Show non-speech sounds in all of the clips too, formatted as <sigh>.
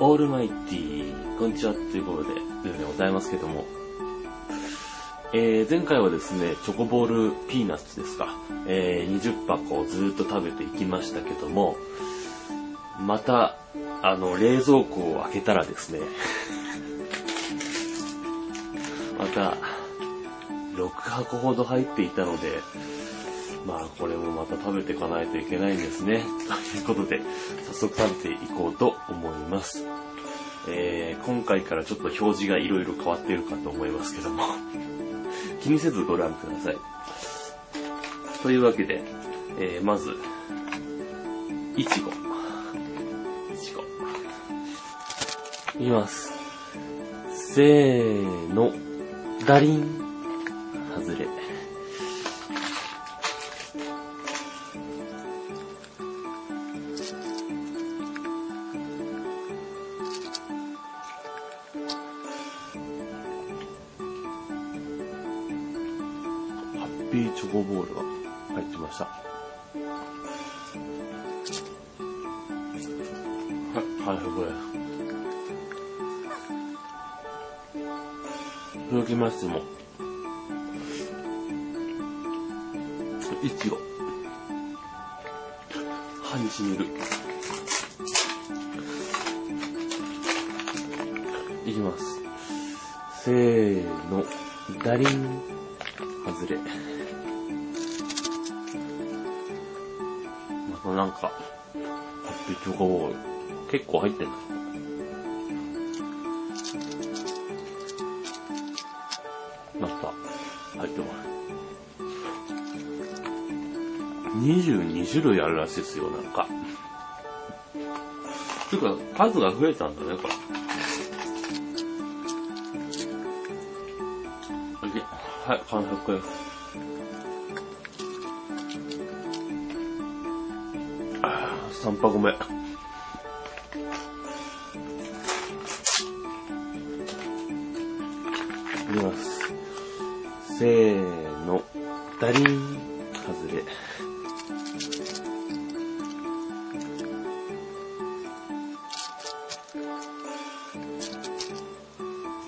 オールマイティー、こんにちはということで、というでございますけども、えー、前回はですね、チョコボールピーナッツですか、えー、20箱をずっと食べていきましたけども、また、あの、冷蔵庫を開けたらですね、<laughs> また、6箱ほど入っていたので、まあこれもまた食べていかないといけないんですね。<laughs> ということで、早速食べていこうと思います。えー、今回からちょっと表示がいろいろ変わっているかと思いますけども <laughs> 気にせずご覧ください。というわけで、えー、まず、いちご。いちご。いきます。せーの、ダリン。外れ。ピーチョコボールが入ってました。はい、はい、これ。続きましても、いちご。歯にしみる。いきます。せーの、ダリン、外れ。またなんか、ハッピーチョコボール、結構入ってんだ。また、入ってます。22種類あるらしいですよ、なんか。ていうか、数が増えたんだね、これ。はい、完食です。3箱目。いきます。せーの、ダリン、外れ。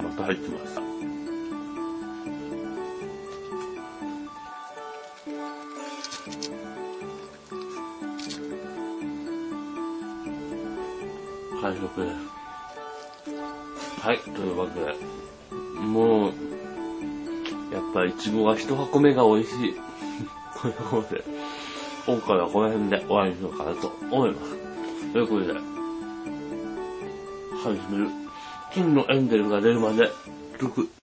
また入ってました。完食。はい、というわけで、もう、やっぱいちごが一箱目が美味しい。<laughs> ということで、今回はこの辺で終わりにしようかなと思います。ということで、始める。金のエンゼルが出るまで、6、